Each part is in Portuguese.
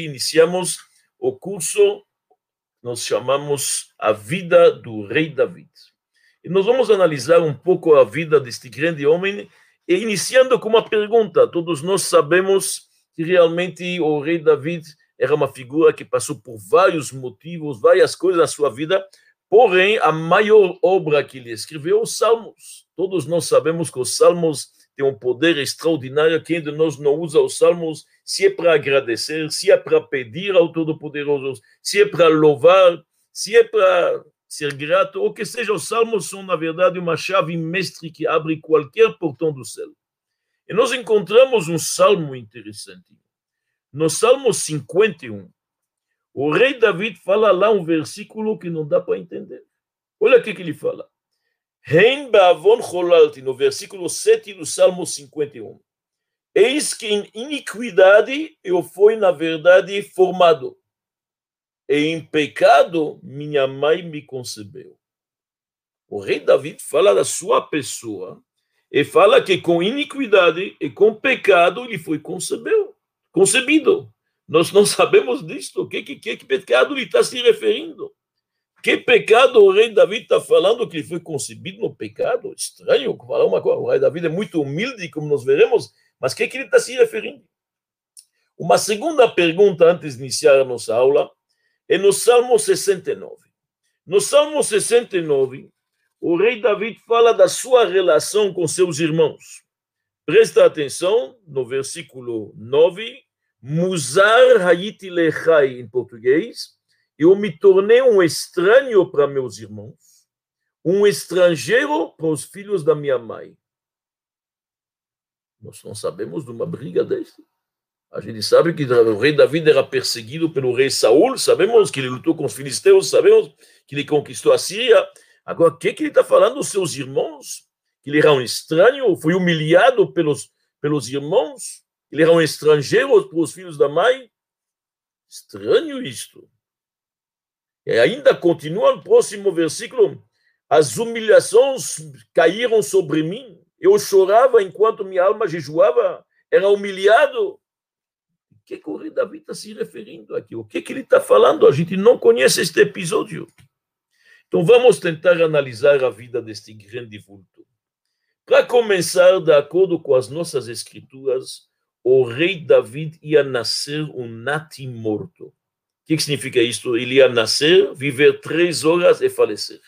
iniciamos o curso, nós chamamos A Vida do Rei David. E nós vamos analisar um pouco a vida deste grande homem, e iniciando com uma pergunta. Todos nós sabemos que realmente o rei David era uma figura que passou por vários motivos, várias coisas na sua vida, porém, a maior obra que ele escreveu, os Salmos. Todos nós sabemos que os Salmos têm um poder extraordinário. Quem de nós não usa os Salmos, se é para agradecer, se é para pedir ao Todo-Poderoso, se é para louvar, se é para ser grato, ou que seja, os Salmos são, na verdade, uma chave mestre que abre qualquer portão do céu. E nós encontramos um salmo interessante. No Salmo 51, o rei David fala lá um versículo que não dá para entender. Olha o que ele fala. Rein ba'avon cholalti, no versículo 7 do Salmo 51. Eis que em iniquidade eu fui, na verdade, formado, e em pecado minha mãe me concebeu. O rei David fala da sua pessoa e fala que com iniquidade e com pecado ele foi concebeu, concebido. Nós não sabemos disto. O que, que, que pecado ele está se referindo? Que pecado o rei Davi está falando que ele foi concebido no pecado? Estranho falar uma coisa. O rei Davi é muito humilde, como nós veremos, mas o que, que ele está se referindo? Uma segunda pergunta antes de iniciar a nossa aula é no Salmo 69. No Salmo 69, o rei Davi fala da sua relação com seus irmãos. Presta atenção no versículo 9, Musar hayiti lechai em português, eu me tornei um estranho para meus irmãos, um estrangeiro para os filhos da minha mãe. Nós não sabemos de uma briga dessa. A gente sabe que o rei Davi era perseguido pelo rei Saul, sabemos que ele lutou com os filisteus, sabemos que ele conquistou a Síria. Agora, o que, que ele está falando dos seus irmãos? Que ele era um estranho, foi humilhado pelos, pelos irmãos, ele era um estrangeiro para os filhos da mãe. Estranho isto. E ainda continua no próximo versículo: as humilhações caíram sobre mim. Eu chorava enquanto minha alma jejuava, era humilhado. O que, que o rei Davi está se referindo aqui? O que, que ele está falando? A gente não conhece este episódio. Então vamos tentar analisar a vida deste grande vulto. Para começar, de acordo com as nossas escrituras, o rei David ia nascer um natimorto. O que, significa isso? Ele ia nascer, viver três horas e falecer.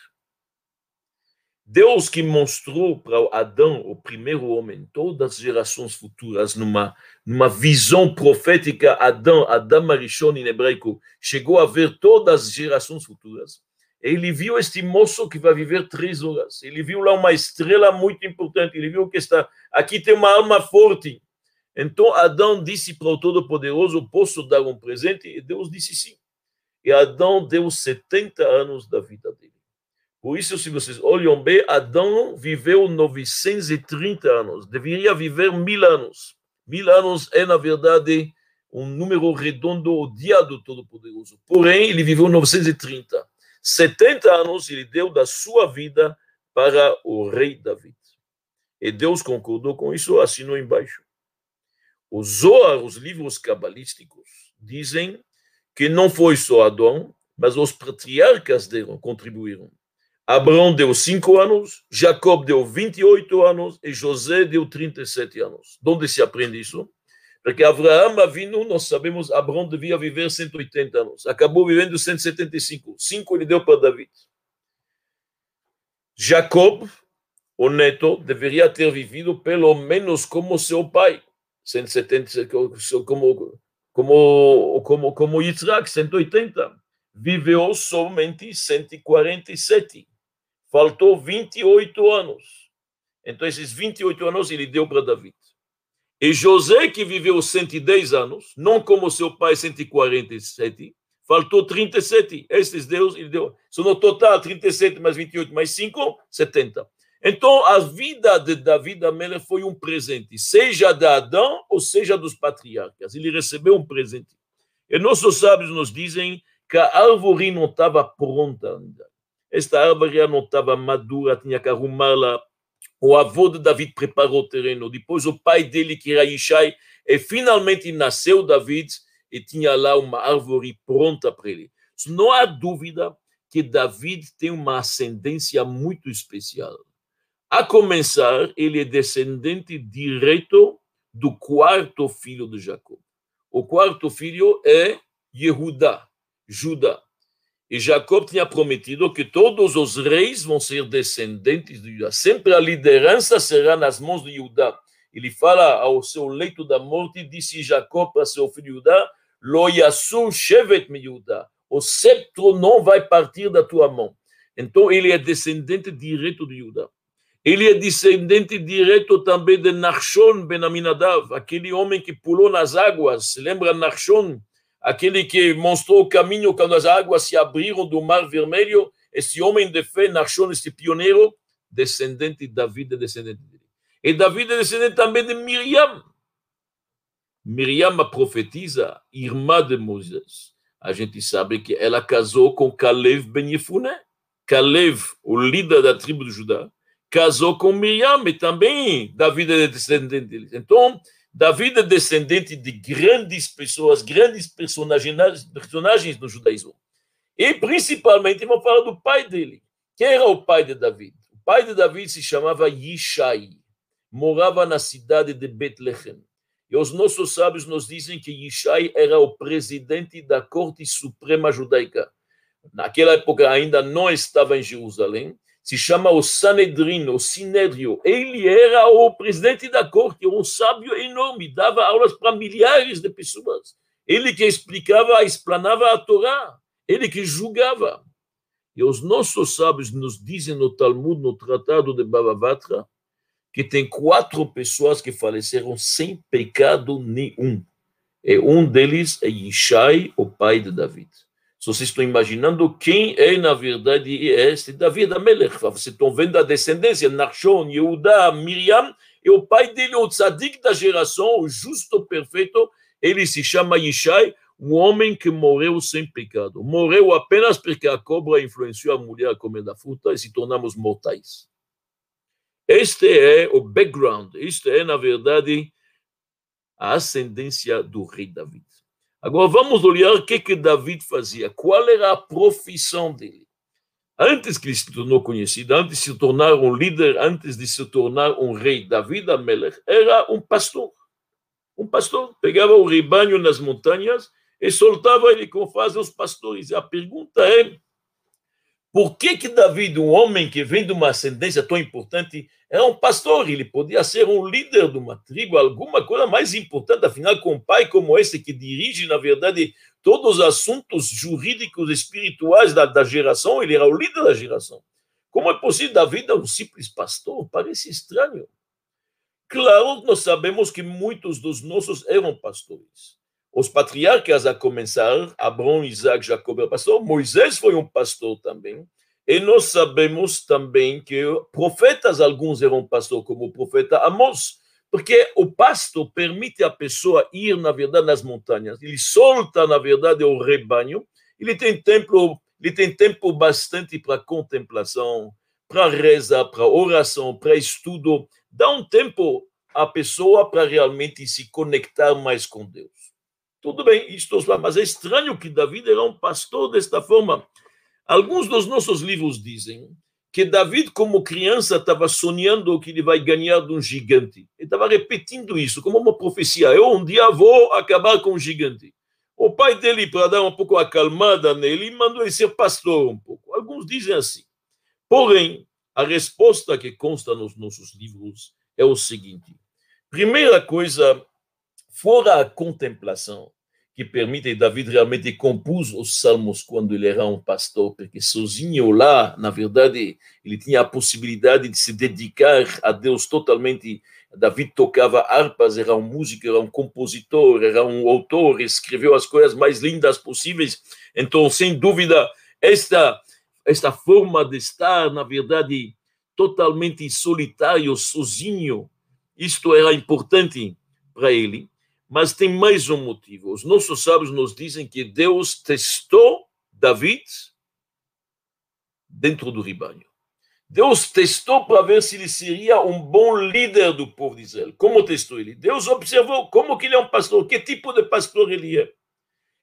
Deus que mostrou para Adão, o primeiro homem, todas as gerações futuras, numa, numa visão profética, Adão, Adão Arishon em hebraico, chegou a ver todas as gerações futuras. Ele viu este moço que vai viver três horas. Ele viu lá uma estrela muito importante. Ele viu que está aqui tem uma alma forte. Então Adão disse para o Todo-Poderoso: Posso dar um presente? E Deus disse sim. E Adão deu 70 anos da vida dele. Por isso, se vocês olham bem, Adão viveu 930 anos. Deveria viver mil anos. Mil anos é, na verdade, um número redondo, o dia do Todo-Poderoso. Porém, ele viveu 930. 70 anos ele deu da sua vida para o rei David. E Deus concordou com isso, assinou embaixo. Os Zohar, os livros cabalísticos, dizem que não foi só Adão, mas os patriarcas deram, contribuíram. Abraão deu cinco anos, Jacob deu 28 anos e José deu 37 anos. De onde se aprende isso? Porque Abraão vindo, nós sabemos, Abraão devia viver 180 anos. Acabou vivendo 175. Cinco ele deu para David. Jacob, o neto, deveria ter vivido pelo menos como seu pai. 170, como, como, como, como Yitzhak, 180, viveu somente 147. Faltou 28 anos. Então, esses 28 anos ele deu para David. E José, que viveu 110 anos, não como seu pai, 147, faltou 37. Esses Deus, ele deu. São no total 37 mais 28 mais 5, 70. Então, a vida de Davi Amelech foi um presente, seja de Adão ou seja dos patriarcas. Ele recebeu um presente. E nossos sábios nos dizem que a árvore não estava pronta ainda. Esta árvore não estava madura, tinha que arrumá-la. O avô de David preparou o terreno. Depois, o pai dele, que era Ishai, e finalmente nasceu David. e tinha lá uma árvore pronta para ele. Não há dúvida que David tem uma ascendência muito especial. A começar, ele é descendente direto do quarto filho de Jacó. O quarto filho é Yehudá, Judá. E Jacob tinha prometido que todos os reis vão ser descendentes de Judá. Sempre a liderança será nas mãos de Judá. Ele fala ao seu leito da morte, disse Jacob para seu filho Judá, Lo yasu shevet mi Judá. O sceptro não vai partir da tua mão. Então ele é descendente direto de Judá. Ele é descendente direto também de Nachshon ben Aminadav, aquele homem que pulou nas águas. Lembra Nachshon? aquele que mostrou o caminho quando as águas se abriram do Mar Vermelho, esse homem de fé, Nachshon, esse pioneiro, descendente de David, é descendente dele. E David é descendente também de Miriam. Miriam, a profetisa, irmã de Moisés. A gente sabe que ela casou com Kalev ben Yefuné. Kalev, o líder da tribo de Judá, casou com Miriam, também David é descendente dele. Então, David é descendente de grandes pessoas, grandes personagens, personagens do judaísmo. E principalmente vamos falar do pai dele. Quem era o pai de David? O pai de David se chamava Yishai, morava na cidade de Betlehem. E os nossos sábios nos dizem que Yishai era o presidente da corte suprema judaica. Naquela época ainda não estava em Jerusalém, se chama o Sanedrin, o Sinédrio. Ele era o presidente da corte, um sábio enorme, dava aulas para milhares de pessoas. Ele que explicava, explanava a Torá, ele que julgava. E os nossos sábios nos dizem no Talmud, no Tratado de Bava que tem quatro pessoas que faleceram sem pecado nenhum. E um deles é Ishai, o pai de David. Vocês estão imaginando quem é, na verdade, este Davi da Melech. Vocês estão vendo a descendência, Nachshon, Yehuda, Miriam, e o pai dele, o tzadik da geração, o justo perfeito, ele se chama Yishai, um homem que morreu sem pecado. Morreu apenas porque a cobra influenciou a mulher a comer da fruta e se tornamos mortais. Este é o background, este é, na verdade, a ascendência do rei David. Agora vamos olhar o que, que David fazia, qual era a profissão dele. Antes que ele se tornou conhecido, antes de se tornar um líder, antes de se tornar um rei, David Amelech era um pastor. Um pastor pegava o rebanho nas montanhas e soltava ele como fazem os pastores. A pergunta é: por que que David, um homem que vem de uma ascendência tão importante, era um pastor? Ele podia ser um líder de uma tribo, alguma coisa mais importante, afinal, com um pai como esse que dirige, na verdade, todos os assuntos jurídicos espirituais da, da geração, ele era o líder da geração. Como é possível David é um simples pastor? Parece estranho. Claro, nós sabemos que muitos dos nossos eram pastores os patriarcas a começar, Abraão, Isaac, Jacob era pastor, Moisés foi um pastor também, e nós sabemos também que profetas, alguns eram pastor, como o profeta Amós, porque o pasto permite a pessoa ir, na verdade, nas montanhas, ele solta, na verdade, o rebanho, ele tem tempo, ele tem tempo bastante para contemplação, para reza, para oração, para estudo, dá um tempo à pessoa para realmente se conectar mais com Deus. Tudo bem, isto, mas é estranho que David era um pastor desta forma. Alguns dos nossos livros dizem que David, como criança, estava sonhando que ele vai ganhar de um gigante. Ele estava repetindo isso como uma profecia. Eu um dia vou acabar com um gigante. O pai dele, para dar um pouco acalmada nele, mandou ele ser pastor um pouco. Alguns dizem assim. Porém, a resposta que consta nos nossos livros é o seguinte: primeira coisa, fora a contemplação, que permite, David realmente compôs os salmos quando ele era um pastor, porque sozinho lá, na verdade, ele tinha a possibilidade de se dedicar a Deus totalmente. David tocava harpas, era um músico, era um compositor, era um autor, escreveu as coisas mais lindas possíveis. Então, sem dúvida, esta, esta forma de estar, na verdade, totalmente solitário, sozinho, isto era importante para ele. Mas tem mais um motivo. Os nossos sábios nos dizem que Deus testou David dentro do rebanho. Deus testou para ver se ele seria um bom líder do povo de Israel. Como testou ele? Deus observou como que ele é um pastor, que tipo de pastor ele é.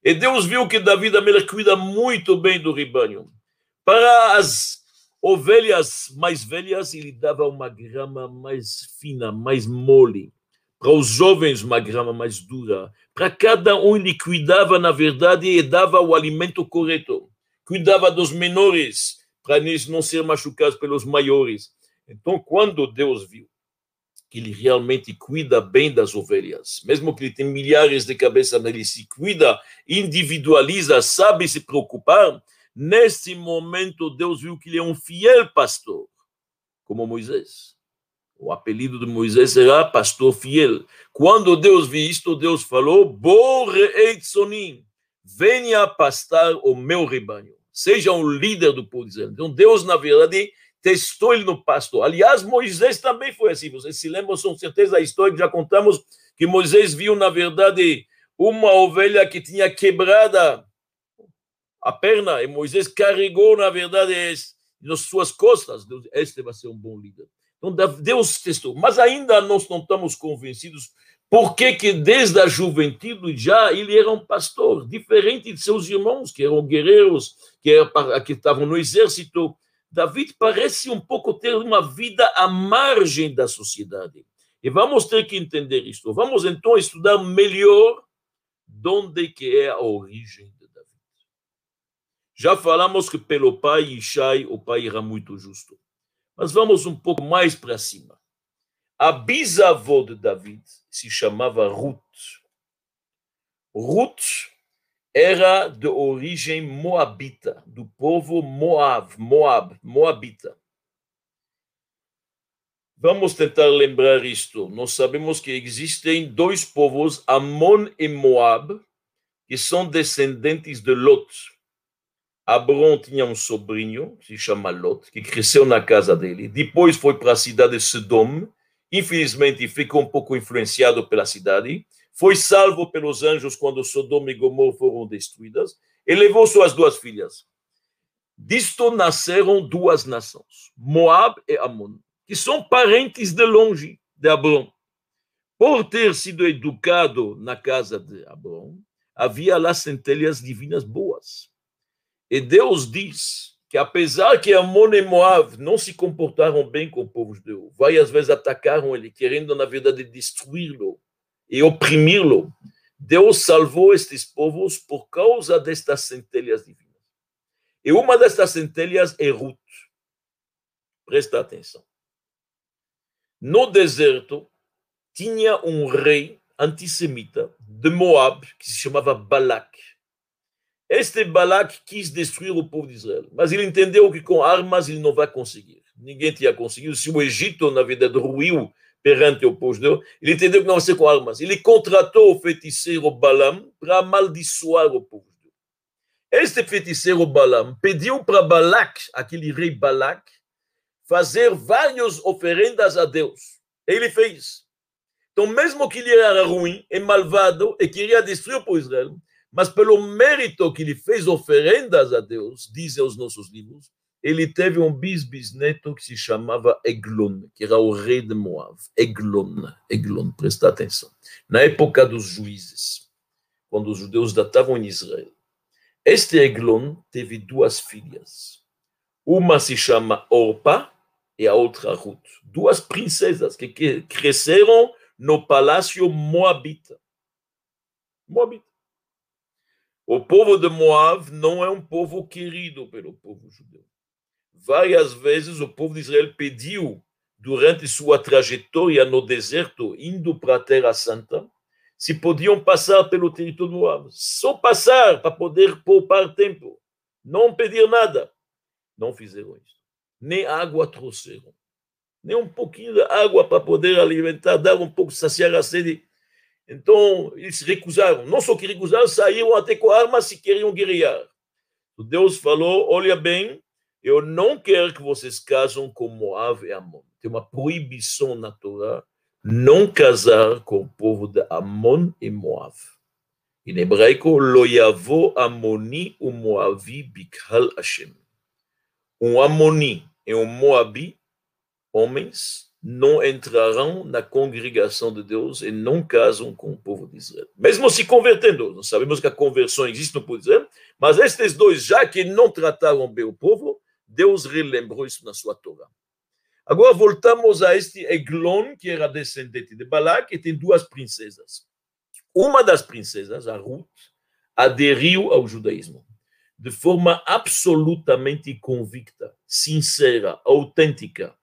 E Deus viu que Davi Amelech cuida muito bem do rebanho. Para as ovelhas mais velhas, ele dava uma grama mais fina, mais mole. Para os jovens, uma grama mais dura. Para cada um, ele cuidava, na verdade, e dava o alimento correto. Cuidava dos menores, para eles não ser machucados pelos maiores. Então, quando Deus viu que ele realmente cuida bem das ovelhas, mesmo que ele tem milhares de cabeças, ele se cuida, individualiza, sabe se preocupar. Nesse momento, Deus viu que ele é um fiel pastor, como Moisés. O apelido de Moisés era pastor fiel. Quando Deus viu isto, Deus falou: Boreitsonim, venha pastar o meu rebanho. Seja um líder do povo de Israel. Então, Deus, na verdade, testou ele no pasto. Aliás, Moisés também foi assim. Vocês se lembram, com certeza, da história que já contamos, que Moisés viu, na verdade, uma ovelha que tinha quebrada a perna, e Moisés carregou, na verdade, nas suas costas. Deus, este vai ser um bom líder. Então, Deus testou. Mas ainda nós não estamos convencidos por que, desde a juventude já ele era um pastor, diferente de seus irmãos, que eram guerreiros, que, era, que estavam no exército, David parece um pouco ter uma vida à margem da sociedade. E vamos ter que entender isto. Vamos então estudar melhor de onde que é a origem de David. Já falamos que pelo pai Ishai, o pai era muito justo. Mas vamos um pouco mais para cima. A bisavó de David se chamava Ruth. Ruth era de origem moabita, do povo Moab, Moab, moabita. Vamos tentar lembrar isto. Nós sabemos que existem dois povos, Amon e Moab, que são descendentes de Lot. Abraão tinha um sobrinho, que se chama Lot, que cresceu na casa dele. Depois foi para a cidade de Sodom. Infelizmente, ficou um pouco influenciado pela cidade foi salvo pelos anjos quando Sodoma e Gomorra foram destruídas, e levou suas duas filhas. Disto nasceram duas nações, Moab e Amon, que são parentes de longe de Abraão. Por ter sido educado na casa de Abraão, havia lá centelhas divinas boas. E Deus diz que apesar que Amon e Moab não se comportaram bem com o povo judeu, várias vezes atacaram ele, querendo, na verdade, destruí-lo, e oprimi-lo. Deus salvou estes povos por causa destas centelhas divinas. E uma destas centelhas é Ruth. Presta atenção. No deserto, tinha um rei antissemita de Moab que se chamava Balak. Este Balak quis destruir o povo de Israel, mas ele entendeu que com armas ele não vai conseguir. Ninguém tinha conseguido. Se o Egito, na verdade, ruiu perante o povo judeu, ele entendeu que não vai ser com armas. Ele contratou o feiticeiro Balaam para amaldiçoar o povo judeu. Este feiticeiro Balaam pediu para Balak, aquele rei Balak, fazer várias oferendas a Deus. Ele fez. Então, mesmo que ele era ruim e malvado e queria destruir o povo de Israel, mas pelo mérito que ele fez oferendas a Deus, dizem os nossos livros, ele teve um bisbisneto que se chamava Eglon, que era o rei de Moab. Eglon, Eglon, presta atenção. Na época dos juízes, quando os judeus datavam em Israel, este Eglon teve duas filhas. Uma se chama Orpa e a outra Ruth. Duas princesas que cresceram no palácio moabita. Moabita. O povo de Moab não é um povo querido pelo povo judeu. Várias vezes o povo de Israel pediu, durante sua trajetória no deserto, indo para a Terra Santa, se podiam passar pelo território do Moab. Só passar para poder poupar tempo. Não pedir nada. Não fizeram isso. Nem água trouxeram. Nem um pouquinho de água para poder alimentar, dar um pouco, saciar a sede. Então, eles recusaram. Não só que recusaram, saíram até com armas se queriam guerrear. Deus falou: olha bem, eu não quero que vocês casem com Moab e Amon. Tem uma proibição na Torá não casar com o povo de Amon e Moab. Em hebraico, lo yavo Amoni o Moavi bikal Hashem. Um Amoni e um Moabi, homens, não entrarão na congregação de Deus e não casam com o povo de Israel. Mesmo se convertendo, nós sabemos que a conversão existe no povo de Israel, mas estes dois, já que não trataram bem o povo, Deus relembrou isso na sua Torá. Agora voltamos a este Eglon, que era descendente de Balac, e tem duas princesas. Uma das princesas, a Ruth, aderiu ao judaísmo de forma absolutamente convicta, sincera, autêntica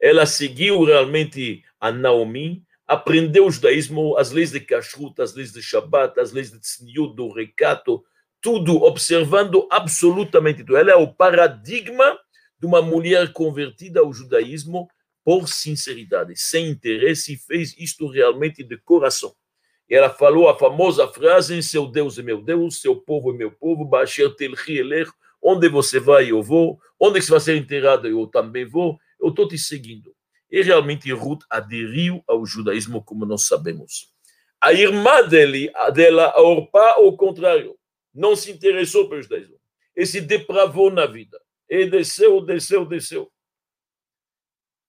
ela seguiu realmente a Naomi, aprendeu o judaísmo, as leis de kashrut, as leis de Shabbat, as leis de tzniut, do recato, tudo observando absolutamente tudo. Ela é o paradigma de uma mulher convertida ao judaísmo por sinceridade, sem interesse, e fez isto realmente de coração. Ela falou a famosa frase: Seu Deus é meu Deus, seu povo é meu povo, Basher Telchi Eler, onde você vai, eu vou, onde você vai ser enterrado, eu também vou eu estou te seguindo. E realmente Ruth aderiu ao judaísmo, como nós sabemos. A irmã dele, dela, a Orpá, ao contrário, não se interessou pelo judaísmo. E se depravou na vida. E desceu, desceu, desceu.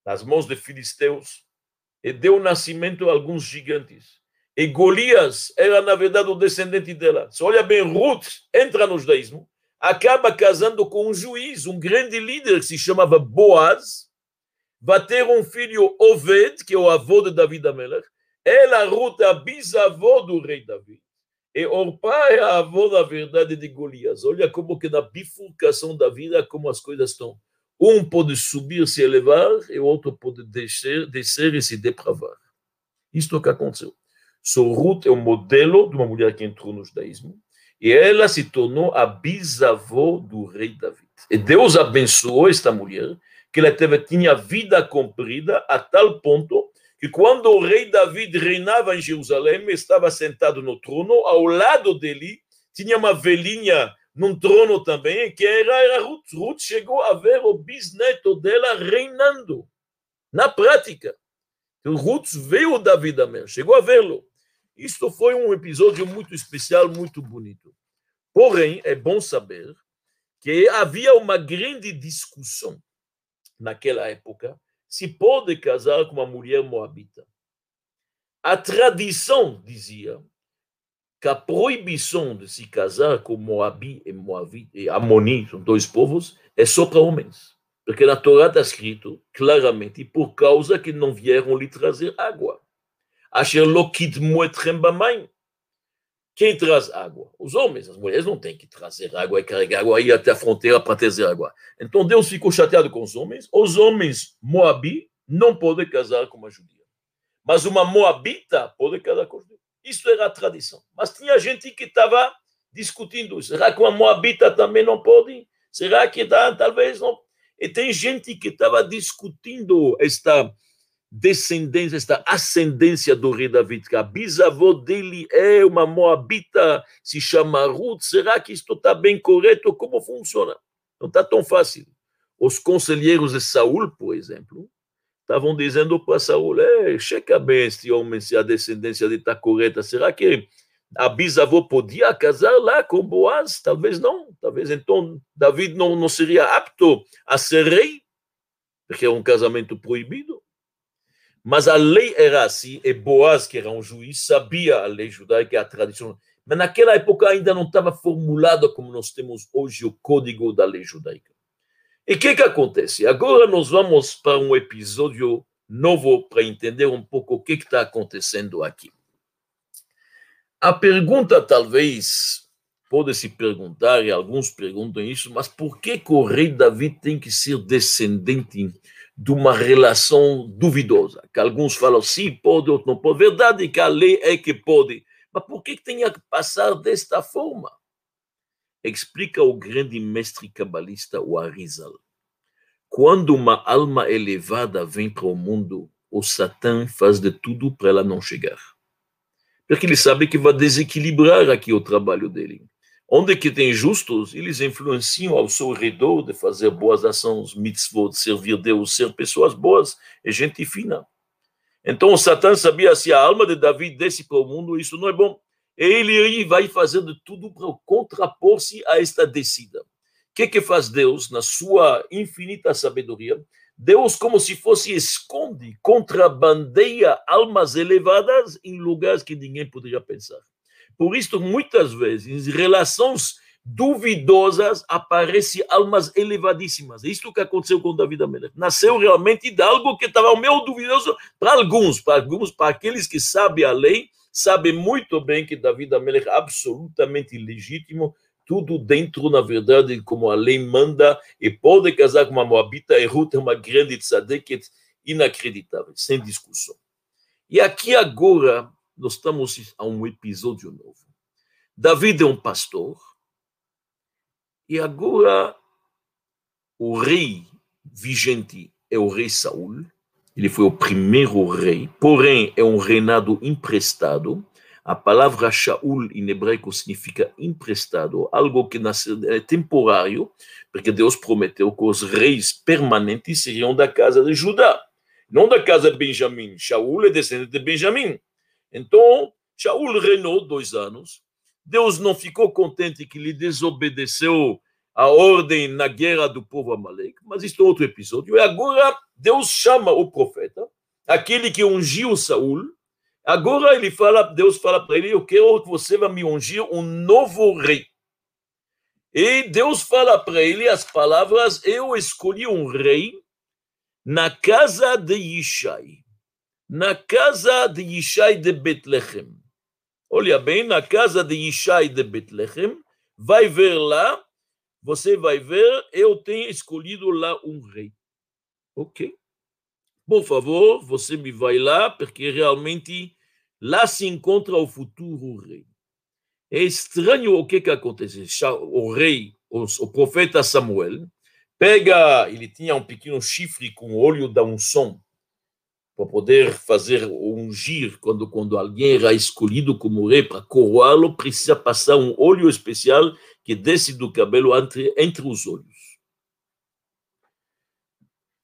Nas mãos de filisteus. E deu nascimento a alguns gigantes. E Golias era, na verdade, o descendente dela. Se olha bem, Ruth entra no judaísmo, acaba casando com um juiz, um grande líder que se chamava Boaz, vai ter um filho Oved, que é o avô de David Amelech. Ela, Ruth, é a bisavó do rei David. E Orpá é a avó da verdade de Golias. Olha como que na bifurcação da vida, como as coisas estão. Um pode subir, se elevar, e o outro pode descer, descer e se depravar. Isto é o que aconteceu. So, Ruth é o modelo de uma mulher que entrou no judaísmo, e ela se tornou a bisavó do rei David. E Deus abençoou esta mulher, que ele teve, tinha vida comprida a tal ponto que quando o rei David reinava em Jerusalém, estava sentado no trono, ao lado dele tinha uma velhinha num trono também, que era, era Ruth. Ruth chegou a ver o bisneto dela reinando, na prática. Então, Ruth veio David também, chegou a vê-lo. Isto foi um episódio muito especial, muito bonito. Porém, é bom saber que havia uma grande discussão naquela época, se pode casar com uma mulher moabita. A tradição dizia que a proibição de se casar com Moabi e Moabit e Amoni, são dois povos, é só para homens. Porque na Torá está escrito claramente, por causa que não vieram lhe trazer água. Asher lo kidmu etrem. Quem traz água? Os homens, as mulheres não têm que trazer água e carregar água aí até a fronteira para trazer água. Então Deus ficou chateado com os homens. Os homens moabi não podem casar com uma judia. Mas uma moabita pode casar com judia. Isso era a tradição. Mas tinha gente que estava discutindo. Será que uma moabita também não pode? Será que dá? Talvez não. E tem gente que estava discutindo esta descendência, esta ascendência do rei David, que a bisavó dele é uma moabita, se chama Ruth, será que isto está bem correto? Como funciona? Não está tão fácil. Os conselheiros de Saul, por exemplo, estavam dizendo para Saul, é, checa bem este homem se a descendência dele está correta, será que a bisavó podia casar lá com Boaz? Talvez não, talvez então David não, não seria apto a ser rei, porque é um casamento proibido. Mas a lei era assim, e Boaz, que era um juiz, sabia a lei judaica, a tradição. Mas naquela época ainda não estava formulado como nós temos hoje o código da lei judaica. E o que, que acontece? Agora nós vamos para um episódio novo para entender um pouco o que está acontecendo aqui. A pergunta talvez pode se perguntar, e alguns perguntam isso, mas por que, que o rei Davi tem que ser descendente de uma relação duvidosa, que alguns falam sim, pode, outros não pode. Verdade que a lei é que pode, mas por que tem que passar desta forma? Explica o grande mestre cabalista, o Arizal. Quando uma alma elevada vem para o mundo, o Satã faz de tudo para ela não chegar. Porque ele sabe que vai desequilibrar aqui o trabalho dele. Onde que tem justos, eles influenciam ao seu redor de fazer boas ações, mitzvot, servir Deus, ser pessoas boas e gente fina. Então o Satã sabia se a alma de Davi desce para o mundo, isso não é bom. Ele vai fazer de tudo para contrapor-se a esta descida. O que, que faz Deus, na sua infinita sabedoria? Deus, como se fosse, esconde, contrabandeia almas elevadas em lugares que ninguém poderia pensar. Por isso, muitas vezes, em relações duvidosas, aparecem almas elevadíssimas. É isto que aconteceu com David Amelech. Nasceu realmente de algo que estava meio duvidoso para alguns, para alguns, para aqueles que sabem a lei, sabem muito bem que David Amelech é absolutamente legítimo, tudo dentro, na verdade, como a lei manda, e pode casar com uma moabita, e Ruth é uma grande tzadeket inacreditável, sem discussão. E aqui agora, nós estamos a um episódio novo. David é um pastor, e agora o rei vigente é o rei Saul, ele foi o primeiro rei, porém é um reinado emprestado, a palavra Shaul em hebraico significa emprestado, algo que é temporário, porque Deus prometeu que os reis permanentes seriam da casa de Judá, não da casa de Benjamim. Shaul é descendente de Benjamim. Então, Shaul reinou dois anos. Deus não ficou contente que ele desobedeceu a ordem na guerra do povo Amalek, mas isso é outro episódio. E agora Deus chama o profeta, aquele que ungiu Saul, Agora ele fala, Deus fala para ele: Eu quero que você vá me ungir um novo rei. E Deus fala para ele as palavras: Eu escolhi um rei na casa de Yishai, na casa de Yishai de Betlehem. Olha bem, na casa de Yishai de Betlehem, vai ver lá, você vai ver, eu tenho escolhido lá um rei. Ok? Por favor, você me vai lá, porque realmente lá se encontra o futuro rei. É estranho o que, que acontece. O rei, o, profeta Samuel, pega, ele tinha um pequeno chifre com óleo da unção, para poder fazer ungir, quando, quando alguém era escolhido como rei, para coroá-lo, precisa passar um óleo especial que desce do cabelo entre, entre os olhos.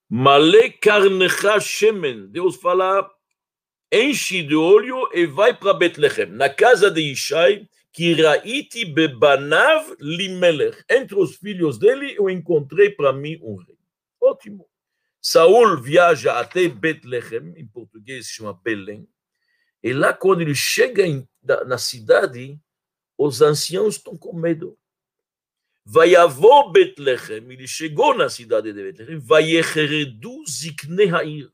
Male carnecha shemen. Deus fala, enche de óleo e vai para Betlehem, na casa de Ishai, que raiti bebanav limelech. Entre os filhos dele, eu encontrei para mim um rei. Ótimo. Saul viaja até Betlehem, em português se chama Belém, e lá quando ele chega em, na cidade, os anciãos estão com medo. Vaiavô Betlehem, ele chegou na cidade de Betlehem, Vaiecheredu Zikne Hair.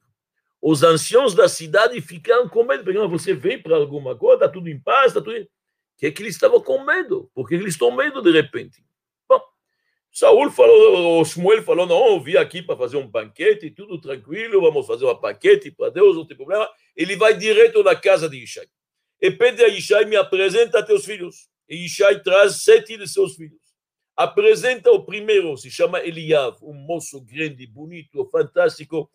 Os anciãos da cidade ficaram com medo, porque você vem para alguma coisa, está tudo em paz, está tudo. Que é que eles estavam com medo? Porque eles estão medo de repente. Saul falou, o Samuel falou: não, eu vim aqui para fazer um banquete, tudo tranquilo, vamos fazer um banquete para Deus, não tem problema. Ele vai direto na casa de Ishai. E pede a Ishai: me apresenta teus filhos. E Ishai traz sete de seus filhos apresenta o primeiro, se chama Eliav, um moço grande, bonito, fantástico.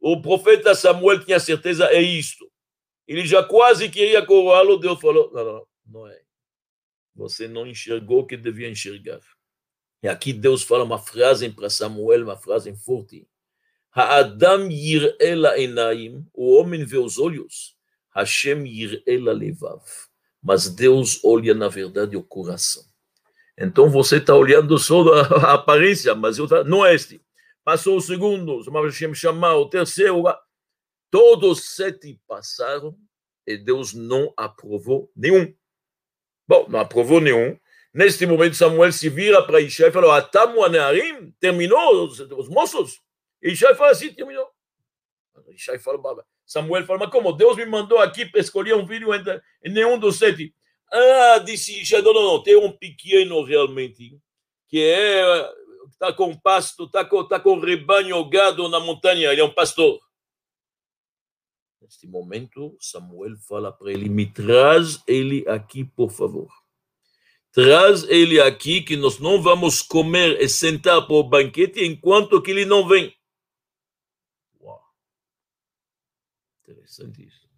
O profeta Samuel tinha certeza, é isto. Ele já quase queria coroá-lo, Deus falou, não, não, não é. Você não enxergou o que devia enxergar. E aqui Deus fala uma frase para Samuel, uma frase forte. Ha'adam enaim, o homem vê os olhos, Hashem yir'ela levav. Mas Deus olha, na verdade, o coração. Então você está olhando só a aparência, mas eu tá, não é este. Passou o segundo, o terceiro, todos sete passaram e Deus não aprovou nenhum. Bom, não aprovou nenhum. Neste momento, Samuel se vira para Ishai e falou: Atamu anearim, terminou os, os moços. E Ishai fala assim: terminou. Ishai fala: Samuel fala: Mas como? Deus me mandou aqui para escolher um filho entre nenhum dos sete. Ah, disse já não, não, não, tem um pequeno realmente, que é, está com pasto, está com, tá com rebanho gado na montanha, ele é um pastor. Neste momento, Samuel fala para ele: me traz ele aqui, por favor. Traz ele aqui, que nós não vamos comer e sentar para o banquete enquanto que ele não vem. Uau! Interessante isso.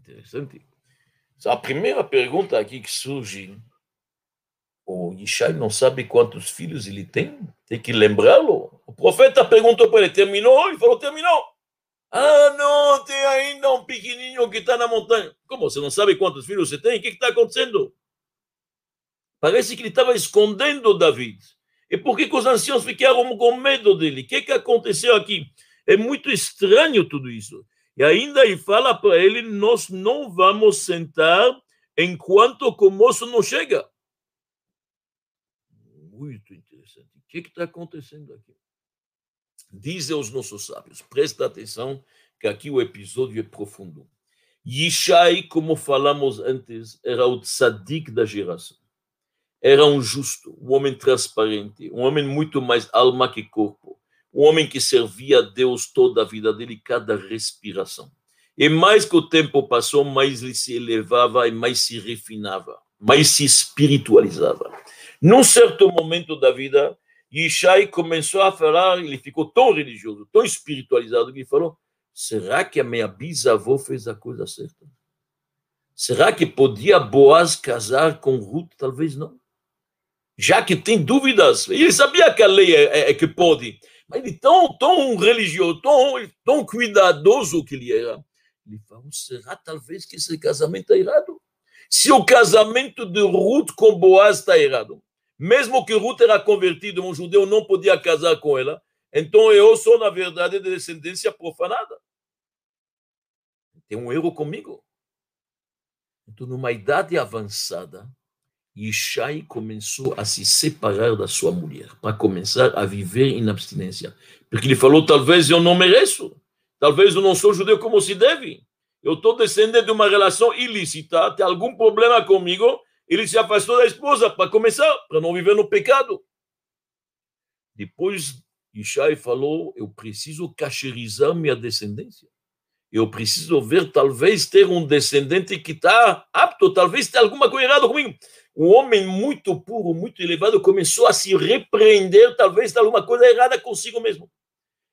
Interessante. A primeira pergunta aqui que surge, o Ishai não sabe quantos filhos ele tem? Tem que lembrá-lo. O profeta perguntou para ele, terminou? Ele falou, terminou. Ah, não, tem ainda um pequenininho que está na montanha. Como, você não sabe quantos filhos você tem? O que está acontecendo? Parece que ele estava escondendo David. E por que, que os anciãos ficaram com medo dele? O que, que aconteceu aqui? É muito estranho tudo isso. E ainda ele fala para ele: nós não vamos sentar enquanto o moço não chega. Muito interessante. O que está acontecendo aqui? Dizem os nossos sábios, presta atenção, que aqui o episódio é profundo. Yishai, como falamos antes, era o tzadik da geração. Era um justo, um homem transparente, um homem muito mais alma que corpo, um homem que servia a Deus toda a vida dele, cada respiração. E mais que o tempo passou, mais ele se elevava e mais se refinava, mais se espiritualizava. Num certo momento da vida, Yishai começou a falar, ele ficou tão religioso, tão espiritualizado, que ele falou: será que a minha bisavó fez a coisa certa? Será que podia Boaz casar com Ruth? Talvez não já que tem dúvidas, ele sabia que a lei é, é, é que pode, mas ele tão, tão religioso, tão, tão cuidadoso que ele era. Ele falou, será talvez que esse casamento está errado? Se o casamento de Ruth com Boaz está errado, mesmo que Ruth era convertida, um judeu não podia casar com ela, então eu sou, na verdade, de descendência profanada. Tem um erro comigo. Então, numa idade avançada, Yishai começou a se separar da sua mulher, para começar a viver em abstinência. Porque ele falou: talvez eu não mereço, talvez eu não sou judeu como se deve. Eu estou descendendo de uma relação ilícita, tem algum problema comigo. Ele se afastou da esposa para começar, para não viver no pecado. Depois, Yishai falou: eu preciso cacherizar minha descendência. Eu preciso ver, talvez, ter um descendente que está apto, talvez tenha alguma coisa errada comigo um homem muito puro, muito elevado, começou a se repreender, talvez de alguma coisa errada consigo mesmo.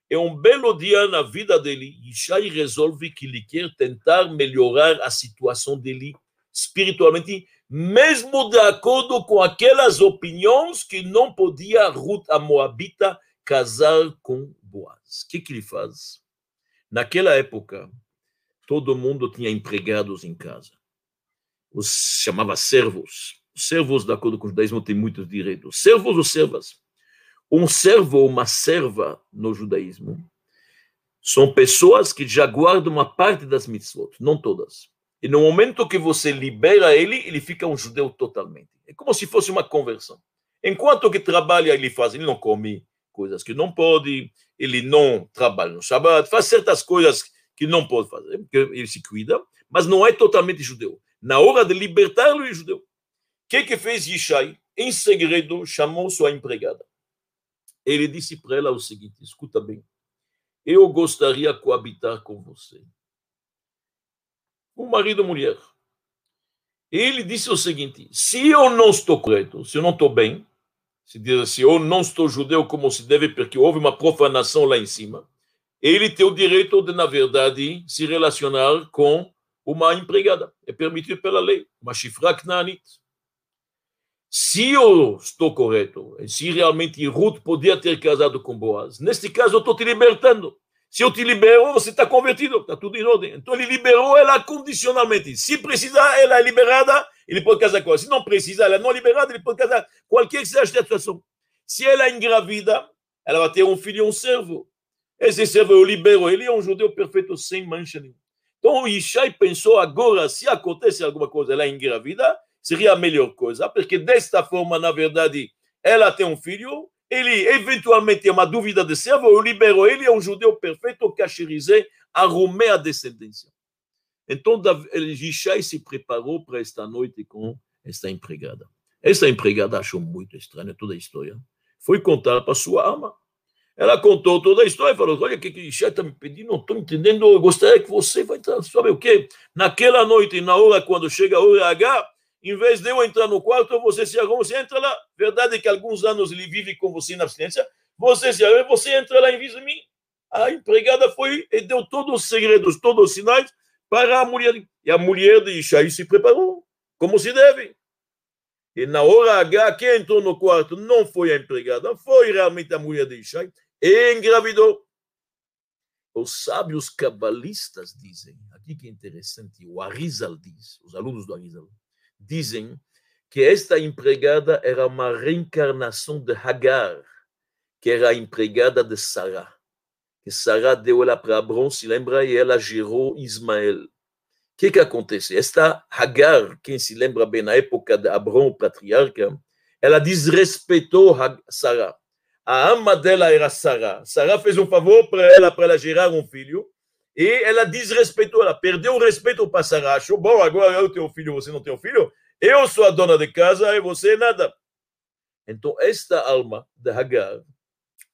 É um belo dia na vida dele, Ishai resolve que ele quer tentar melhorar a situação dele espiritualmente, mesmo de acordo com aquelas opiniões que não podia Ruth, a Moabita, casar com Boaz. O que, que ele faz? Naquela época, todo mundo tinha empregados em casa. Os chamava servos servos, de acordo com o judaísmo, têm muitos direitos. Servos ou servas? Um servo ou uma serva no judaísmo são pessoas que já guardam uma parte das mitzvot, não todas. E no momento que você libera ele, ele fica um judeu totalmente. É como se fosse uma conversão. Enquanto que trabalha, ele faz, ele não come coisas que não pode, ele não trabalha no Shabbat, faz certas coisas que não pode fazer, porque ele se cuida, mas não é totalmente judeu. Na hora de libertá-lo, ele é judeu que que fez Yishai? Em segredo, chamou sua empregada. Ele disse para ela o seguinte: escuta bem, eu gostaria de coabitar com você. O marido e mulher. Ele disse o seguinte: se eu não estou correto, se eu não estou bem, se diz assim, eu não estou judeu como se deve, porque houve uma profanação lá em cima, ele tem o direito de, na verdade, se relacionar com uma empregada. É permitido pela lei, uma chifra knanit se eu estou correto, se realmente Ruth podia ter casado com Boaz, neste caso eu estou te libertando. Se eu te libero, você está convertido, está tudo em ordem. Então ele liberou ela condicionalmente. Se precisar, ela é liberada, ele pode casar com ela. Se não precisa, ela não é liberada, ele pode casar. Qualquer que seja a situação. Se ela é engravida, ela vai ter um filho e um servo. Esse servo eu libero, ele é um judeu perfeito, sem mancha nenhuma. Então o Ishai pensou agora, se acontece alguma coisa, ela é engravida, seria a melhor coisa, porque desta forma, na verdade, ela tem um filho, ele eventualmente tem uma dúvida de servo, eu libero ele, é um judeu perfeito, cacherizei, arrumei a descendência. Então, Jishai se preparou para esta noite com esta empregada. Esta empregada achou muito estranha toda a história. Foi contar para sua ama. Ela contou toda a história e falou: Olha, o que Jishai está me pedindo? Não estou entendendo. Eu gostaria que você vai entrar. Sabe o quê? Naquela noite, na hora, quando chega a hora H, em vez de eu entrar no quarto, você se arruma, você entra lá. Verdade é que alguns anos ele vive com você na abstinência, você se arruma, você entra lá em vez de mim. A empregada foi e deu todos os segredos, todos os sinais para a mulher. E a mulher de Ishaí se preparou, como se deve. E na hora H, quem entrou no quarto não foi a empregada, foi realmente a mulher de Ishaí e engravidou. Os sábios cabalistas dizem, aqui que é interessante, o Arizal diz, os alunos do Arizal, dizem que esta empregada era uma reencarnação de Hagar, que era a empregada de Sarah. Que Sarah deu ela para Abrão, se lembra, e ela gerou Ismael. O que que acontece? Esta Hagar, quem se lembra bem na época de Abrão, o patriarca, ela desrespeitou Sarah. A ama dela era Sarah. Sarah fez um favor para ela, para ela gerar um filho, e ela desrespeitou, ela perdeu o respeito para Sarah. Achou, bom, agora eu tenho filho, você não tem filho? Eu sou a dona de casa e você nada. Então, esta alma de Hagar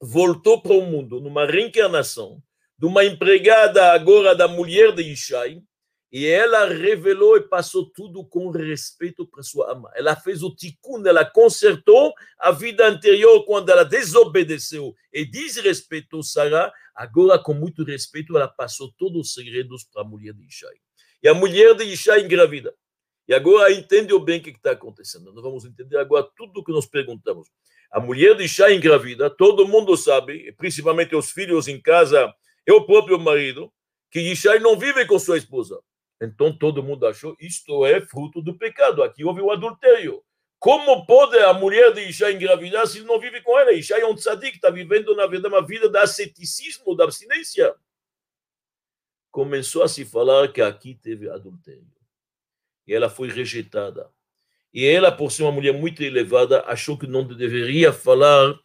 voltou para o mundo numa reencarnação de uma empregada agora da mulher de Ishai, e ela revelou e passou tudo com respeito para sua ama. Ela fez o tikkun, ela consertou a vida anterior quando ela desobedeceu e desrespeitou Sarah. Agora, com muito respeito, ela passou todos os segredos para a mulher de Ishai. E a mulher de Ishai engravida. E agora entende bem o que está acontecendo. Nós vamos entender agora tudo o que nós perguntamos. A mulher de Ishai engravida, todo mundo sabe, principalmente os filhos em casa e o próprio marido, que Ishai não vive com sua esposa. Então todo mundo achou isto é fruto do pecado. Aqui houve o adultério. Como pode a mulher de Ishai engravidar se não vive com ela? Ishai é um tzadik, está vivendo, na verdade, uma vida de asceticismo, da abstinência. Começou a se falar que aqui teve adultério. E ela foi rejeitada. E ela, por ser uma mulher muito elevada, achou que não deveria falar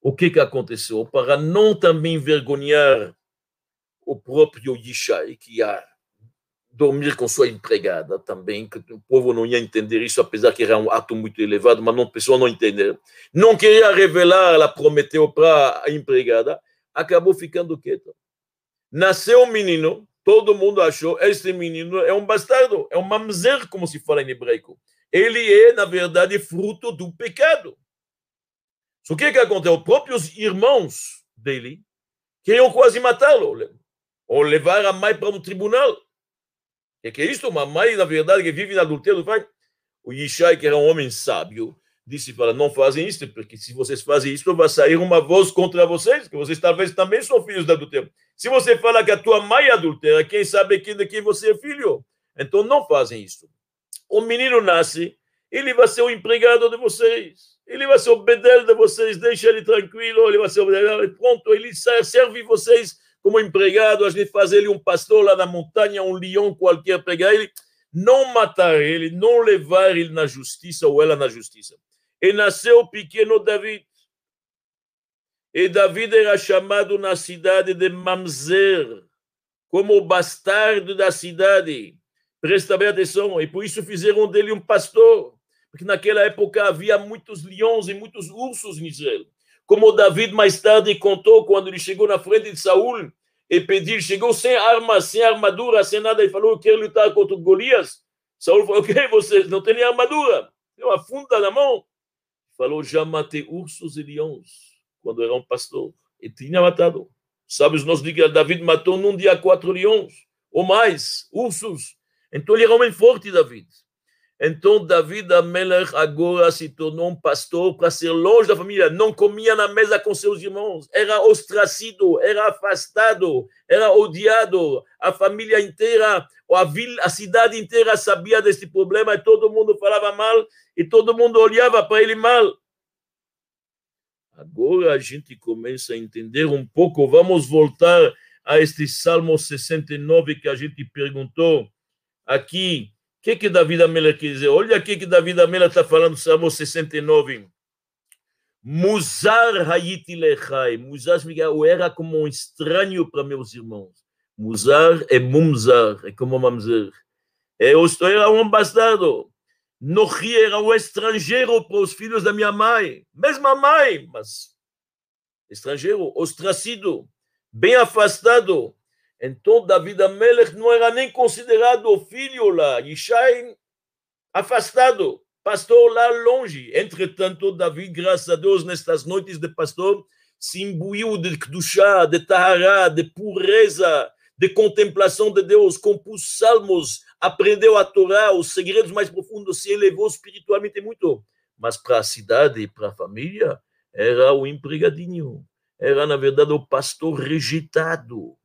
o que, que aconteceu, para não também envergonhar o próprio Ishai, que ia dormir com sua empregada também, que o povo não ia entender isso, apesar que era um ato muito elevado, mas não, a pessoa não entender. Não queria revelar, ela prometeu para a empregada, acabou ficando quieta. Nasceu um menino, todo mundo achou, este menino é um bastardo, é um mamzer, como se fala em hebraico. Ele é, na verdade, fruto do pecado. O que que aconteceu? Os próprios irmãos dele queriam quase matá-lo, ou levar a mãe para um tribunal. O que é isso? Uma mãe, na verdade, que vive na adultério. O Yishai, que era um homem sábio, disse para não fazem isso, porque se vocês fazem isso, vai sair uma voz contra vocês, que vocês talvez também são filhos de adultério. Se você fala que a tua mãe é adultera, quem sabe quem de quem você é filho? Então não fazem isso. O menino nasce, ele vai ser o empregado de vocês. Ele vai ser o bedel de vocês, deixa ele tranquilo, ele vai ser o bedel, pronto, ele serve vocês como empregado, a gente faz ele um pastor lá na montanha, um leão qualquer, pegar ele, não matar ele, não levar ele na justiça ou ela na justiça. E nasceu o pequeno David. E David era chamado na cidade de Mamzer, como o bastardo da cidade. Presta bem atenção, e por isso fizeram dele um pastor, porque naquela época havia muitos leões e muitos ursos em Israel como David mais tarde contou quando ele chegou na frente de Saul e pediu, chegou sem arma, sem armadura, sem nada, e falou, eu quero lutar contra Golias. Saul falou, ok, você não nem armadura, tem uma funda na mão. Falou, já matei ursos e leões quando era um pastor, e tinha matado. Sabe, os nossos que David matou num dia quatro leões, ou mais, ursos. Então ele era um homem forte, David. Então David Amelech agora se tornou um pastor para ser longe da família, não comia na mesa com seus irmãos, era ostracido, era afastado, era odiado. A família inteira, a, vila, a cidade inteira sabia desse problema e todo mundo falava mal e todo mundo olhava para ele mal. Agora a gente começa a entender um pouco, vamos voltar a este Salmo 69 que a gente perguntou aqui que, que Davi Amela quer dizer? Olha aqui que Davi Amela está falando, Salmo 69. Muzar hayiti lechai. Muzar eu era como um estranho para meus irmãos. Muzar é mumzar, é como mamzer. Eu era um bastardo. Nochi era um estrangeiro para os filhos da minha mãe. Mesma mãe, mas estrangeiro, ostracido, bem afastado. Então, David Amelech não era nem considerado o filho lá, Yishai afastado, pastor lá longe. Entretanto, David, graças a Deus, nestas noites de pastor, se imbuiu de Kedushá, de Tahará, de pureza, de contemplação de Deus, compôs salmos, aprendeu a Torá, os segredos mais profundos, se elevou espiritualmente muito. Mas para a cidade e para a família, era o empregadinho, era, na verdade, o pastor rejeitado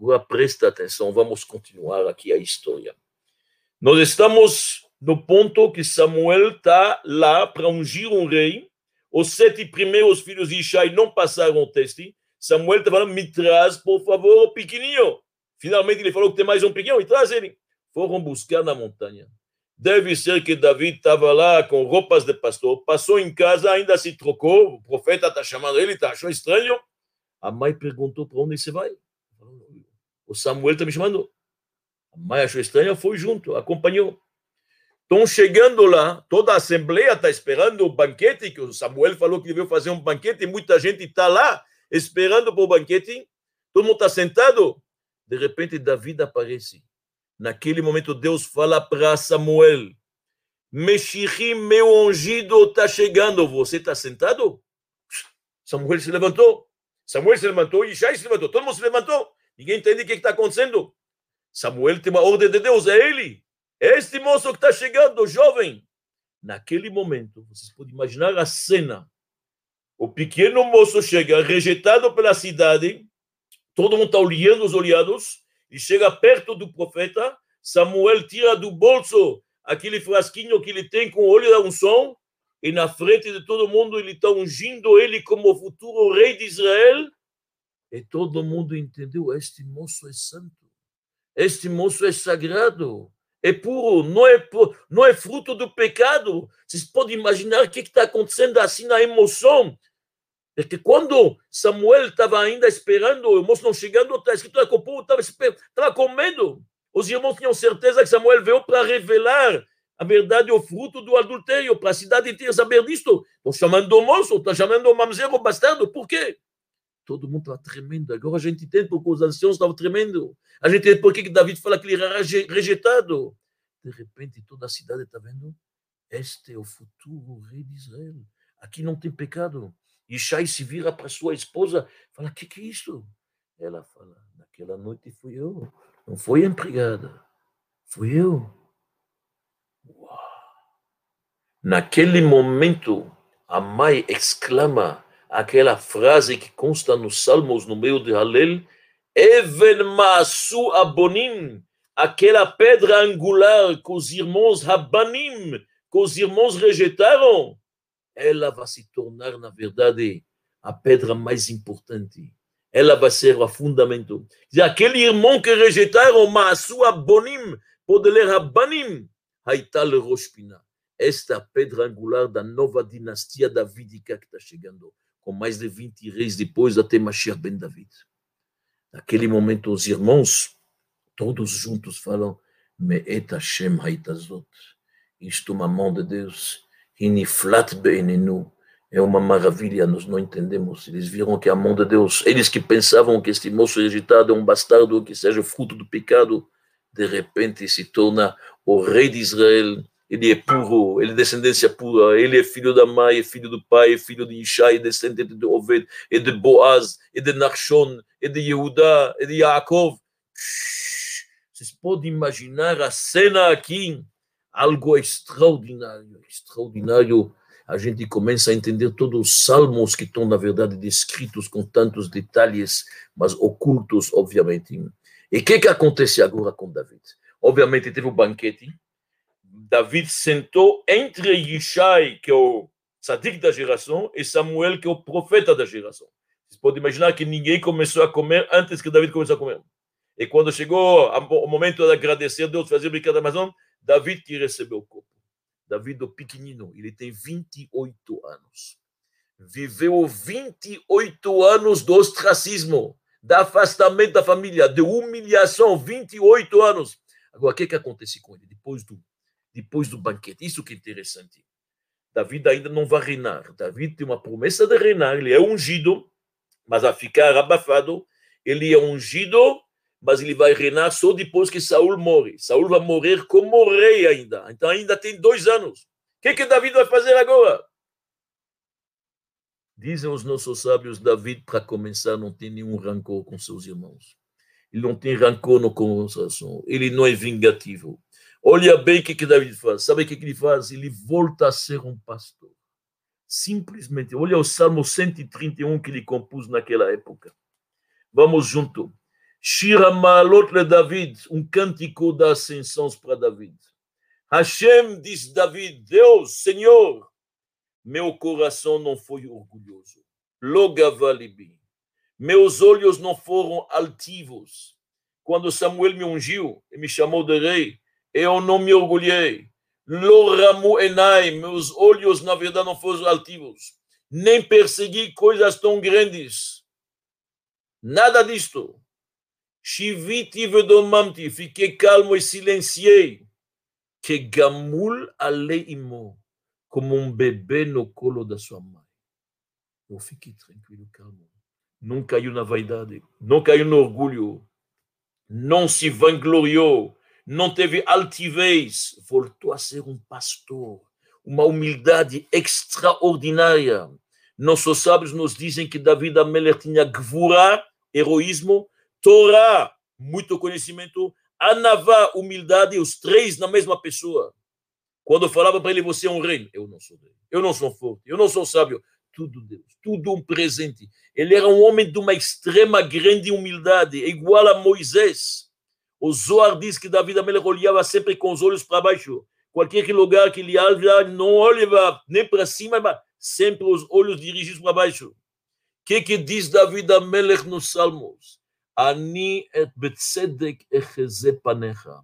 Agora presta atenção, vamos continuar aqui a história. Nós estamos no ponto que Samuel está lá para ungir um rei. Os sete primeiros filhos de Ishai não passaram o teste. Samuel está falando, me traz, por favor, o pequenininho. Finalmente ele falou que tem mais um pequeno, e traz ele. Foram buscar na montanha. Deve ser que David estava lá com roupas de pastor, passou em casa, ainda se trocou, o profeta está chamando ele, tá, achou estranho. A mãe perguntou para onde você vai. O Samuel está me chamando. A mãe achou estranho, foi junto, acompanhou. Estão chegando lá, toda a assembleia está esperando o banquete, que o Samuel falou que veio fazer um banquete, muita gente está lá esperando para o banquete. Todo mundo está sentado. De repente, David aparece. Naquele momento, Deus fala para Samuel: Mexirim, meu ungido, está chegando. Você está sentado? Samuel se levantou. Samuel se levantou Ishai se levantou. Todo mundo se levantou. Ninguém entende o que está acontecendo. Samuel tem uma ordem de Deus, é ele. É este moço que está chegando, jovem. Naquele momento, vocês podem imaginar a cena. O pequeno moço chega, rejeitado pela cidade. Todo mundo está olhando os olhados e chega perto do profeta, Samuel tira do bolso aquele frasquinho que ele tem com óleo da unção, e na frente de todo mundo ele está ungindo ele como futuro rei de Israel, e todo mundo entendeu, este moço é santo, este moço é sagrado, é puro, não é, não é fruto do pecado. Vocês podem imaginar o que está acontecendo assim na emoção porque quando Samuel estava ainda esperando, o moço não chegando, está escrito que o povo estava com medo. Os irmãos tinham certeza que Samuel veio para revelar a verdade, o fruto do adultério, para a cidade inteira saber disto. Estão chamando o moço, estão chamando o mamzeiro, o bastardo, por quê? Todo mundo estava tremendo. Agora a gente entende porque os anciãos estavam tremendo. A gente entende por que David fala que ele era rejeitado. De repente, toda a cidade está vendo: este é o futuro rei de Israel. Aqui não tem pecado. E Shai se vira para sua esposa fala: O que, que é isso? Ela fala: Naquela noite fui eu. Não foi a empregada. Fui eu. Uau. Naquele momento, a mãe exclama aquela frase que consta nos Salmos, no meio de Halel: Even Maasu Abonim, aquela pedra angular que os irmãos Rabanim, que os irmãos rejeitaram, ela vai se tornar, na verdade, a pedra mais importante. Ela vai ser o fundamento. Aquele irmão que rejeitaram, mas a sua bonim, pode ler Rabanim, Haital Roshpina. Esta pedra angular da nova dinastia davídica que está chegando, com mais de 20 reis depois até Mashiach ben David. Naquele momento, os irmãos, todos juntos, falam: Me'et Hashem Haitazot. Isto é uma mão de Deus Iniflat Beinenu. É uma maravilha, nós não entendemos. Eles viram que a mão de Deus, eles que pensavam que este moço rejeitado é um bastardo, que seja fruto do pecado, de repente se torna o rei de Israel. Ele é puro, ele é descendência pura, ele é filho da mãe, é filho do pai, é filho de Ishai, descendente de Oved, é de Boaz, é de Nachshon, é de Yehudá, é de Yaakov. Vocês podem imaginar a cena aqui algo extraordinário, extraordinário. A gente começa a entender todos os salmos que estão, na verdade, descritos com tantos detalhes, mas ocultos, obviamente. E o que, que acontece agora com David? Obviamente, teve o banquete. David sentou entre Yishai, que é o tzadik da geração, e Samuel, que é o profeta da geração. Vocês podem imaginar que ninguém começou a comer antes que David começou a comer. E quando chegou o momento de agradecer a Deus, fazer brincadeira, não, David que recebeu o corpo. David, o pequenino, ele tem 28 anos. Viveu 28 anos do ostracismo, do afastamento da família, de humilhação, 28 anos. Agora, o que, que acontece com ele depois do, depois do banquete? Isso que é interessante. David ainda não vai reinar. David tem uma promessa de reinar, ele é ungido, mas a ficar abafado, ele é ungido mas ele vai reinar só depois que Saul morre. Saul vai morrer como rei ainda. Então ainda tem dois anos. O que, que David vai fazer agora? Dizem os nossos sábios, David, para começar, não tem nenhum rancor com seus irmãos. Ele não tem rancor no coração. Ele não é vingativo. Olha bem o que, que David faz. Sabe o que, que ele faz? Ele volta a ser um pastor. Simplesmente. Olha o Salmo 131 que ele compôs naquela época. Vamos junto. Shira Malot le David, um cântico da ascensão para David. Hashem, diz David, Deus, Senhor, meu coração não foi orgulhoso. Logavalibi. Meus olhos não foram altivos. Quando Samuel me ungiu e me chamou de rei, eu não me orgulhei. Loramu enai, meus olhos na verdade não foram altivos. Nem persegui coisas tão grandes. Nada disto. Shiviti vedomamti, fiquei calmo e silenciei. Que gamul aleimo, como um bebê no colo da sua mãe. Eu fiquei tranquilo, calmo. Não caiu na vaidade, não caiu no orgulho, não se vangloriou, não teve altivez, voltou a ser um pastor, uma humildade extraordinária. Nossos sábios nos dizem que Davi da Meller tinha gvura, heroísmo, Torá, muito conhecimento, Anavá, humildade, os três na mesma pessoa. Quando falava para ele, você é um rei, eu não sou rei, eu não sou forte, eu não sou sábio, tudo Deus, tudo um presente. Ele era um homem de uma extrema grande humildade, igual a Moisés. O Zohar diz que Davi da Melech olhava sempre com os olhos para baixo. Qualquer lugar que ele olha, não olhava nem para cima, mas sempre os olhos dirigidos para baixo. O que, que diz Davi da Melech nos Salmos? Ani et betzedek echeze panecha.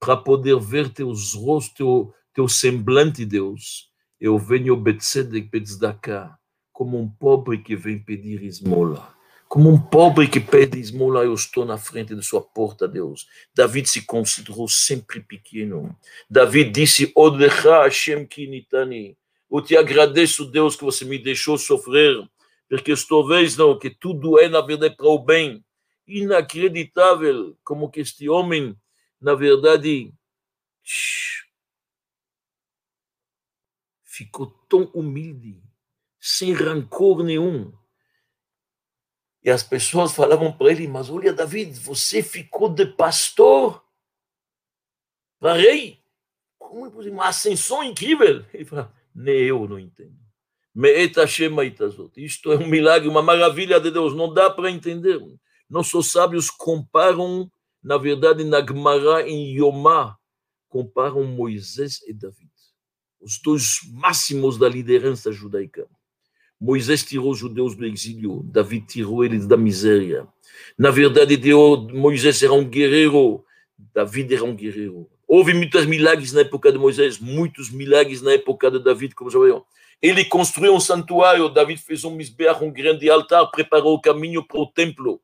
Para poder ver teus rostos, teu, teu semblante, Deus, eu venho betzedek betzdaka como um pobre que vem pedir esmola. Como um pobre que pede esmola, eu estou na frente de sua porta, Deus. David se considerou sempre pequeno. David disse, Odecha Hashem kinitani. Eu te agradeço, Deus, que você me deixou sofrer, porque estou vendo que tudo é, na verdade, para o bem. Inacreditável como que este homem, na verdade, ficou tão humilde sem rancor nenhum. E as pessoas falavam para ele: Mas olha, David, você ficou de pastor para rei. Como é possível? Uma ascensão incrível. Ele fala: Nem eu não entendo. Isto é um milagre, uma maravilha de Deus. Não dá para entender. Nossos sábios comparam, na verdade, na Gemara, em Yomá, comparam Moisés e David, os dois máximos da liderança judaica. Moisés tirou os judeus do exílio, Davi tirou eles da miséria. Na verdade, Deus, Moisés era um guerreiro, Davi era um guerreiro. Houve muitos milagres na época de Moisés, muitos milagres na época de Davi, como viram. Ele construiu um santuário, Davi fez um misbeach, um grande altar, preparou o caminho para o templo.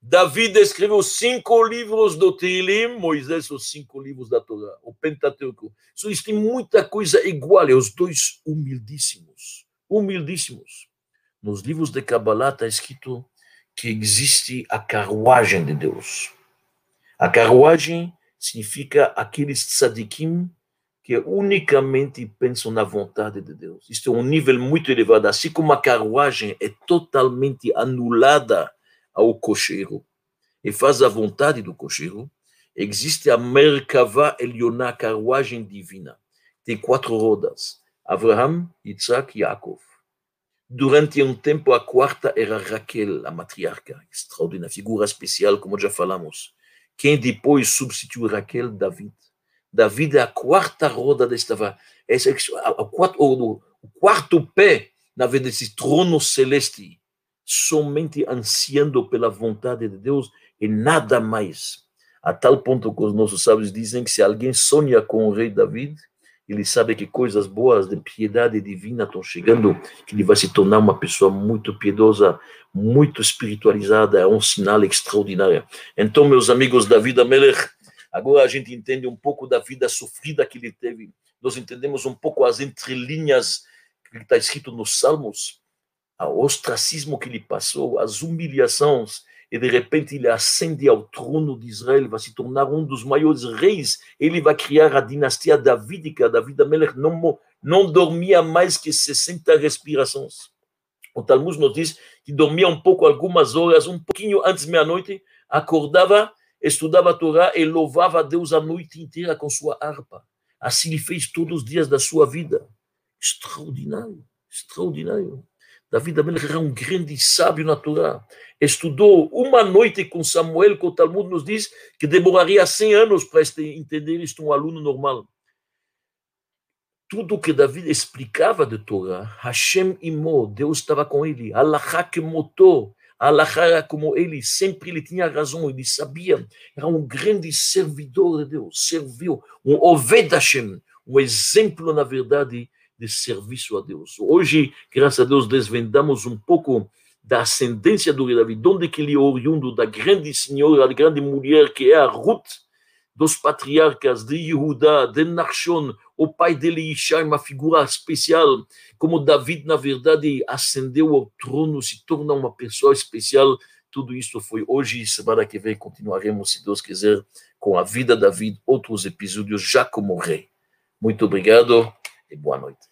Davi escreveu cinco livros do Teilim, Moisés os cinco livros da Torá, o Pentateuco. Isso tem muita coisa igual, os dois humildíssimos humildíssimos. Nos livros de Kabbalah está escrito que existe a carruagem de Deus. A carruagem significa aqueles tzadikim que unicamente pensam na vontade de Deus. Isto é um nível muito elevado. Assim como a carruagem é totalmente anulada ao cocheiro e faz a vontade do cocheiro, existe a Merkava Elioná, carruagem divina. Tem quatro rodas. Abraham, Isaac e Yaakov. Durante um tempo, a quarta era Raquel, a matriarca, extraordinária, figura especial, como já falamos. Quem depois substituiu Raquel? David. David é a quarta roda desta. O, o quarto pé, na verdade, desse trono celeste, somente ansiando pela vontade de Deus e nada mais. A tal ponto que os nossos sábios dizem que se alguém sonha com o rei David, ele sabe que coisas boas de piedade divina estão chegando, que ele vai se tornar uma pessoa muito piedosa, muito espiritualizada, é um sinal extraordinário. Então, meus amigos da vida Melech, agora a gente entende um pouco da vida sofrida que ele teve, nós entendemos um pouco as entrelinhas que está escrito nos Salmos, o ostracismo que ele passou, as humilhações, e de repente ele ascende ao trono de Israel, vai se tornar um dos maiores reis, ele vai criar a dinastia davídica, David Amelech não, não dormia mais que 60 respirações. O Talmud nos diz que dormia um pouco, algumas horas, um pouquinho antes meia-noite, acordava, estudava a Torá e louvava a Deus a noite inteira com sua harpa. Assim ele fez todos os dias da sua vida. Extraordinário, extraordinário. Davi Amelech era um grande sábio na Torá. Estudou uma noite com Samuel, que o Talmud nos diz que demoraria 100 anos para entender isto um aluno normal. tudo que Davi explicava de Torá, Hashem imo, Deus estava com ele, Allah que motor, Allah era como ele, sempre ele tinha razão, ele sabia, era um grande servidor de Deus, serviu, um Oved Hashem, um exemplo, na verdade, de serviço a Deus. Hoje, graças a Deus, desvendamos um pouco da ascendência do rei Davi, de onde que ele é oriundo, da grande senhora, da grande mulher que é a Ruth, dos patriarcas de Judá, de Nachshon, o pai dele Ishai, uma figura especial, como David, na verdade, ascendeu ao trono, se torna uma pessoa especial. Tudo isso foi hoje, semana que vem continuaremos, se Deus quiser, com a vida de David, outros episódios já como rei. Muito obrigado e boa noite.